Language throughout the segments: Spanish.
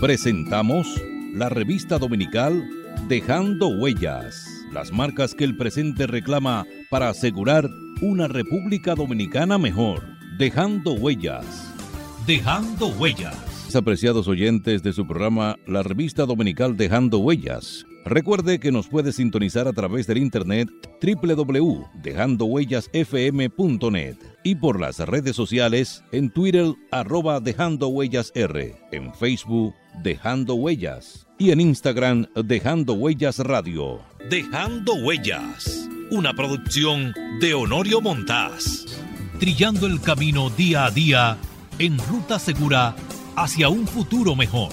Presentamos la revista dominical Dejando Huellas, las marcas que el presente reclama para asegurar una República Dominicana mejor. Dejando Huellas. Dejando Huellas. Apreciados oyentes de su programa La revista dominical Dejando Huellas. Recuerde que nos puede sintonizar a través del internet www.dejandohuellasfm.net y por las redes sociales en Twitter arroba Dejando Huellas R, en Facebook Dejando Huellas y en Instagram Dejando Huellas Radio. Dejando Huellas, una producción de Honorio Montás. Trillando el camino día a día en ruta segura hacia un futuro mejor.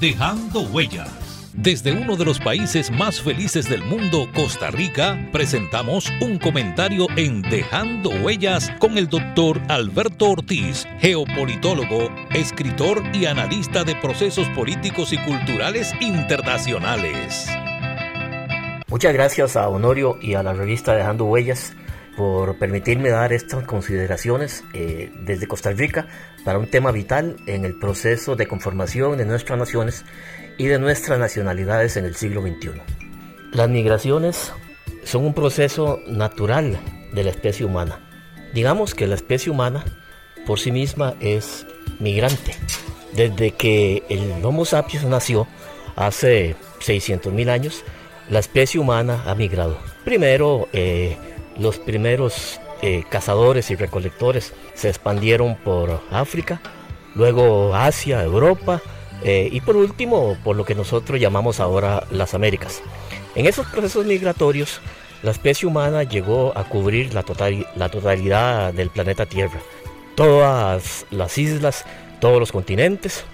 Dejando Huellas. Desde uno de los países más felices del mundo, Costa Rica, presentamos un comentario en Dejando Huellas con el doctor Alberto Ortiz, geopolitólogo, escritor y analista de procesos políticos y culturales internacionales. Muchas gracias a Honorio y a la revista Dejando Huellas por permitirme dar estas consideraciones eh, desde Costa Rica para un tema vital en el proceso de conformación de nuestras naciones y de nuestras nacionalidades en el siglo XXI. Las migraciones son un proceso natural de la especie humana. Digamos que la especie humana por sí misma es migrante. Desde que el Homo sapiens nació hace 600.000 años, la especie humana ha migrado. Primero, eh, los primeros eh, cazadores y recolectores se expandieron por África, luego Asia, Europa, eh, y por último, por lo que nosotros llamamos ahora las Américas. En esos procesos migratorios, la especie humana llegó a cubrir la, la totalidad del planeta Tierra. Todas las islas, todos los continentes,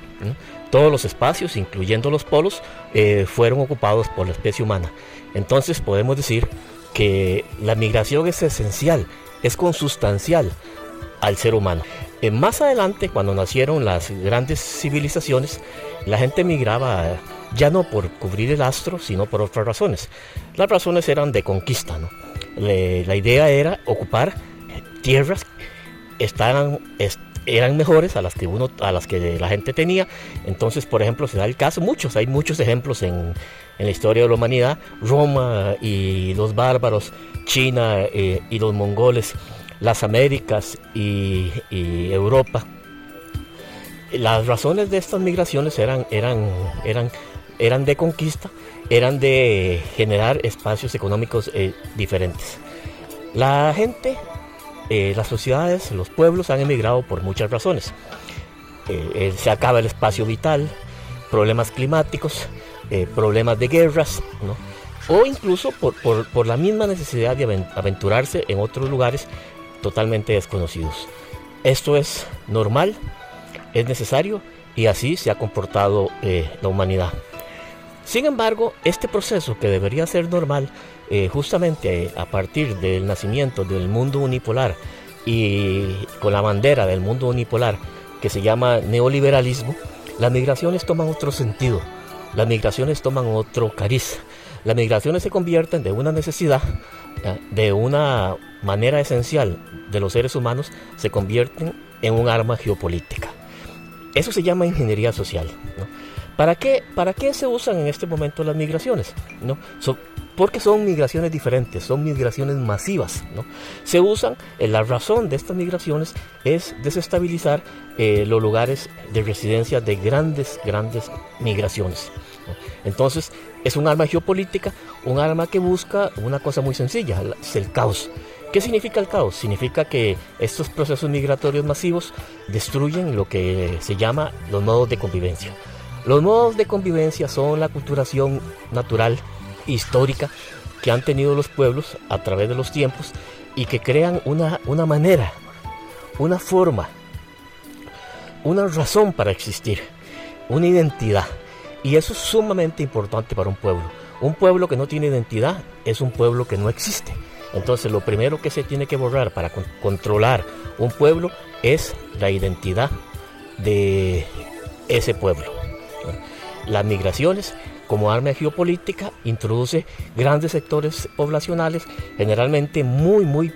todos los espacios, incluyendo los polos, eh, fueron ocupados por la especie humana. Entonces podemos decir que la migración es esencial, es consustancial al ser humano. Eh, más adelante, cuando nacieron las grandes civilizaciones, la gente migraba ya no por cubrir el astro, sino por otras razones. Las razones eran de conquista. la idea era ocupar tierras estaban, eran mejores a las que uno, a las que la gente tenía. Entonces, por ejemplo, se da el caso, muchos, hay muchos ejemplos en, en la historia de la humanidad. Roma y los bárbaros, China eh, y los mongoles las Américas y, Europa. Las razones de estas migraciones eran, eran, eran, eran de conquista, eran de generar espacios económicos eh, diferentes. La gente, eh, las sociedades, los pueblos han emigrado por muchas razones. Eh, se acaba el espacio vital, problemas climáticos, problemas de guerras, o incluso por, la misma necesidad de aventurarse en otros lugares totalmente desconocidos. Esto es normal, es necesario y así se ha comportado eh, la humanidad. Sin embargo, este proceso que debería ser normal, eh, justamente a partir del nacimiento del mundo unipolar y con la bandera del mundo unipolar que se llama neoliberalismo, las migraciones toman otro sentido, las migraciones toman otro cariz, las migraciones se convierten de una necesidad, de una manera esencial de los seres humanos, se convierten en un arma geopolítica. Eso se llama ingeniería social. ¿Para, qué, ¿Para qué se usan en este momento las migraciones? ¿No? porque son migraciones diferentes, son migraciones masivas. ¿no? Se usan, eh, la razón de estas migraciones es desestabilizar eh, los lugares de residencia de grandes, grandes migraciones. Entonces, es un arma geopolítica, un arma que busca una cosa muy sencilla, es el caos. ¿Qué significa el caos? Significa que estos procesos migratorios masivos destruyen lo que se llama los modos de convivencia. Los modos de convivencia son la culturación natural, histórica, que han tenido los pueblos a través de los tiempos y que crean una, una manera, una forma, una razón para existir, una identidad. Y eso es sumamente importante para un pueblo. Un pueblo que no tiene identidad es un pueblo que no existe. Entonces lo primero que se tiene que borrar para controlar un pueblo es la identidad de ese pueblo. Las migraciones como arma geopolítica introduce grandes sectores poblacionales, generalmente muy, muy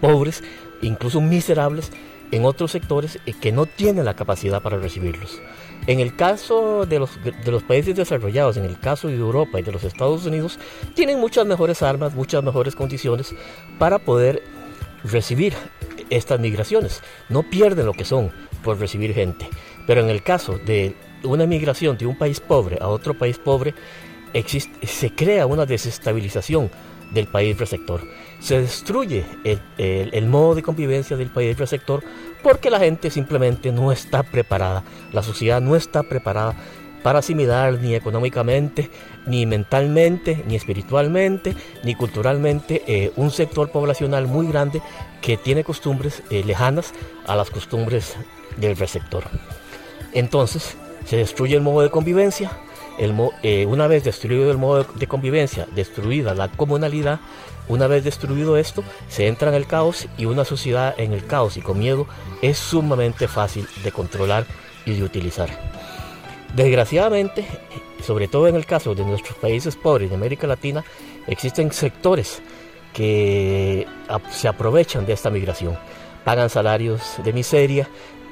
pobres, incluso miserables, en otros sectores eh, que no tienen la capacidad para recibirlos. En el caso de los, de los países desarrollados, en el caso de Europa y de los Estados Unidos, tienen muchas mejores armas, muchas mejores condiciones para poder recibir estas migraciones. No pierden lo que son por recibir gente. Pero en el caso de una migración de un país pobre a otro país pobre, existe, se crea una desestabilización del país receptor. Se destruye el, modo de convivencia del país receptor porque la gente simplemente no está preparada, la sociedad no está preparada para asimilar ni económicamente, ni mentalmente, ni espiritualmente, ni culturalmente eh, un sector poblacional muy grande que tiene costumbres eh, lejanas a las costumbres del receptor. Entonces, se destruye el modo de convivencia, eh, una vez destruido el modo de convivencia, destruida la comunalidad, una vez destruido esto, se entra en el caos y una sociedad en el caos y con miedo es sumamente fácil de controlar y de utilizar. Desgraciadamente, sobre todo en el caso de nuestros países pobres de América Latina, existen sectores que se aprovechan de esta migración, pagan salarios de miseria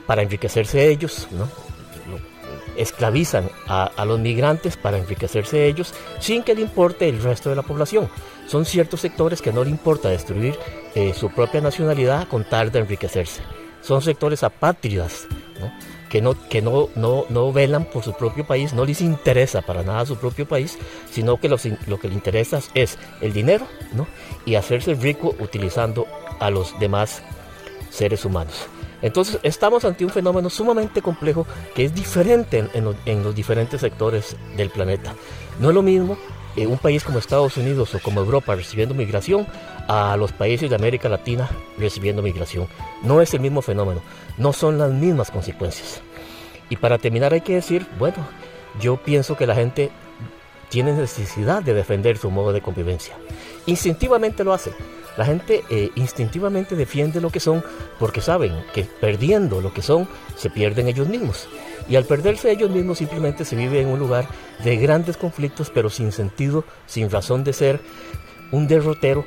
para enriquecerse ellos, ¿no? Esclavizan a, los migrantes para enriquecerse ellos sin que le importe el resto de la población. Son ciertos sectores que no le importa destruir eh, su propia nacionalidad con tal de enriquecerse. Son sectores apátridas que, no, que no, no, no, velan por su propio país, no les interesa para nada su propio país, sino que lo, que les interesa es el dinero y hacerse rico utilizando a los demás seres humanos. Entonces estamos ante un fenómeno sumamente complejo que es diferente en, los diferentes sectores del planeta. No es lo mismo eh, un país como Estados Unidos o como Europa recibiendo migración a los países de América Latina recibiendo migración. No es el mismo fenómeno, no son las mismas consecuencias. Y para terminar hay que decir, bueno, yo pienso que la gente tiene necesidad de defender su modo de convivencia. Instintivamente lo hace la gente eh, instintivamente defiende lo que son porque saben que perdiendo lo que son se pierden ellos mismos. Y al perderse ellos mismos simplemente se vive en un lugar de grandes conflictos pero sin sentido, sin razón de ser, un derrotero,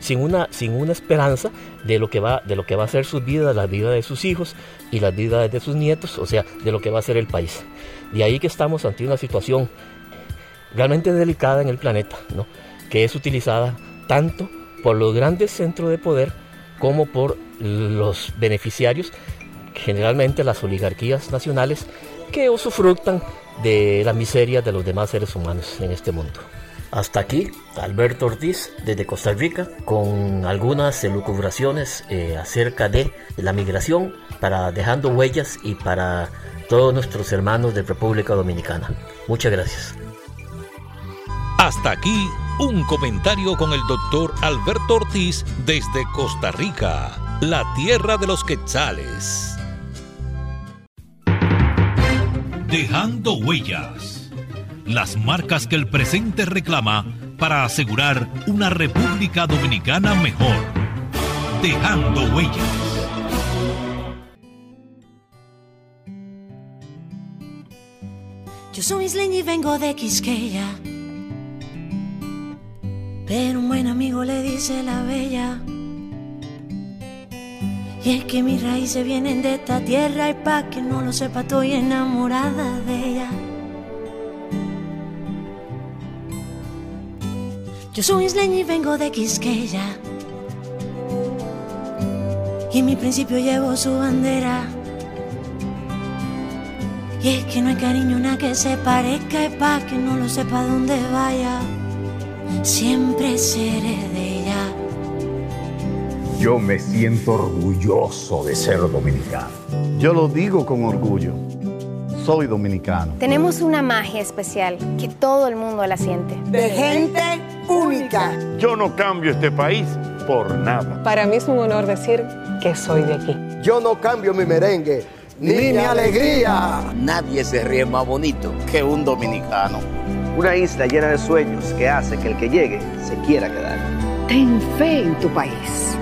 sin una, sin una esperanza de lo, que va, de lo que va a ser su vida, la vida de sus hijos y la vida de sus nietos, o sea, de lo que va a ser el país. De ahí que estamos ante una situación realmente delicada en el planeta, que es utilizada tanto por los grandes centros de poder como por los beneficiarios, generalmente las oligarquías nacionales, que usufructan de la miseria de los demás seres humanos en este mundo. Hasta aquí, Alberto Ortiz desde Costa Rica con algunas elucubraciones eh, acerca de la migración para dejando huellas y para todos nuestros hermanos de República Dominicana. Muchas gracias. Hasta aquí un comentario con el doctor Alberto Ortiz desde Costa Rica, la tierra de los quetzales. Dejando huellas. Las marcas que el presente reclama para asegurar una República Dominicana mejor. Dejando huellas. Yo soy isleña y vengo de Quisqueya pero un buen amigo le dice la bella. Y es que mis raíces vienen de esta tierra y pa' que no lo sepa estoy enamorada de ella. Yo soy isleña y vengo de Quisqueya. Y en mi principio llevo su bandera. Y es que no hay cariño nada que se parezca y pa' que no lo sepa dónde vaya siempre seré de ella. Yo me siento orgulloso de ser dominicano. Yo lo digo con orgullo. Soy dominicano. Tenemos una magia especial que todo el mundo la siente. De gente única. Yo no cambio este país por nada. Para mí es un honor decir que soy de aquí. Yo no cambio mi merengue ni, mi alegría. Nadie se ríe más bonito que un dominicano. Una isla llena de sueños que hace que el que llegue se quiera quedar. Ten fe en tu país.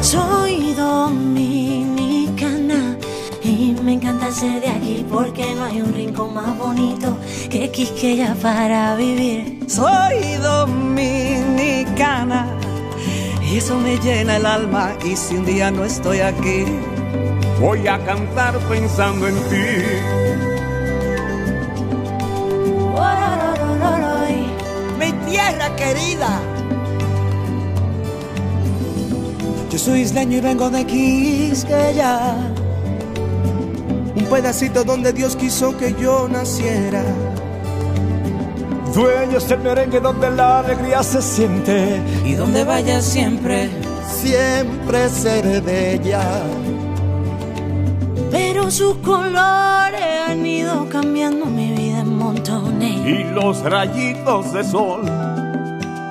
Soy dominicana y me encanta ser de aquí porque no hay un rincón más bonito que Quisqueya para vivir. Soy dominicana Y eso me llena el alma y si un día no estoy aquí, voy a cantar pensando en ti. Querida. Yo soy isleño y vengo de Quisqueya. Un pedacito donde Dios quiso que yo naciera. Dueño es el merengue donde la alegría se siente. Y donde vaya siempre, siempre seré bella. Pero sus colores han ido cambiando mi vida en montones. Y los rayitos de sol,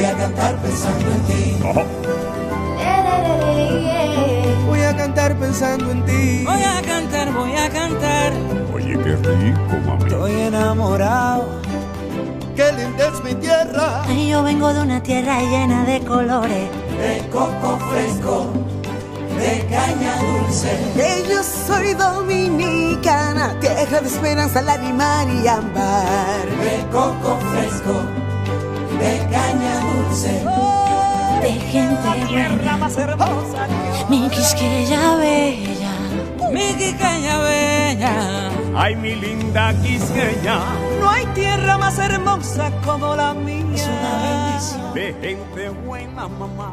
voy a cantar pensando en ti. Voy a cantar pensando en ti. Voy a cantar, voy a cantar. Oye, qué rico, mami. Estoy enamorado. Qué linda es mi tierra. Yo vengo de una tierra llena de colores. De coco fresco, de caña dulce. Que yo soy dominicana, tierra de esperanza, lágrima y ámbar. De coco fresco, de caña dulce. De gente más hermosa. Mi Quisqueya bella. Mi Quisqueya bella. Ay, mi linda Quisqueya. No hay tierra más hermosa como la mía. Es una bendición. De gente buena, mamá.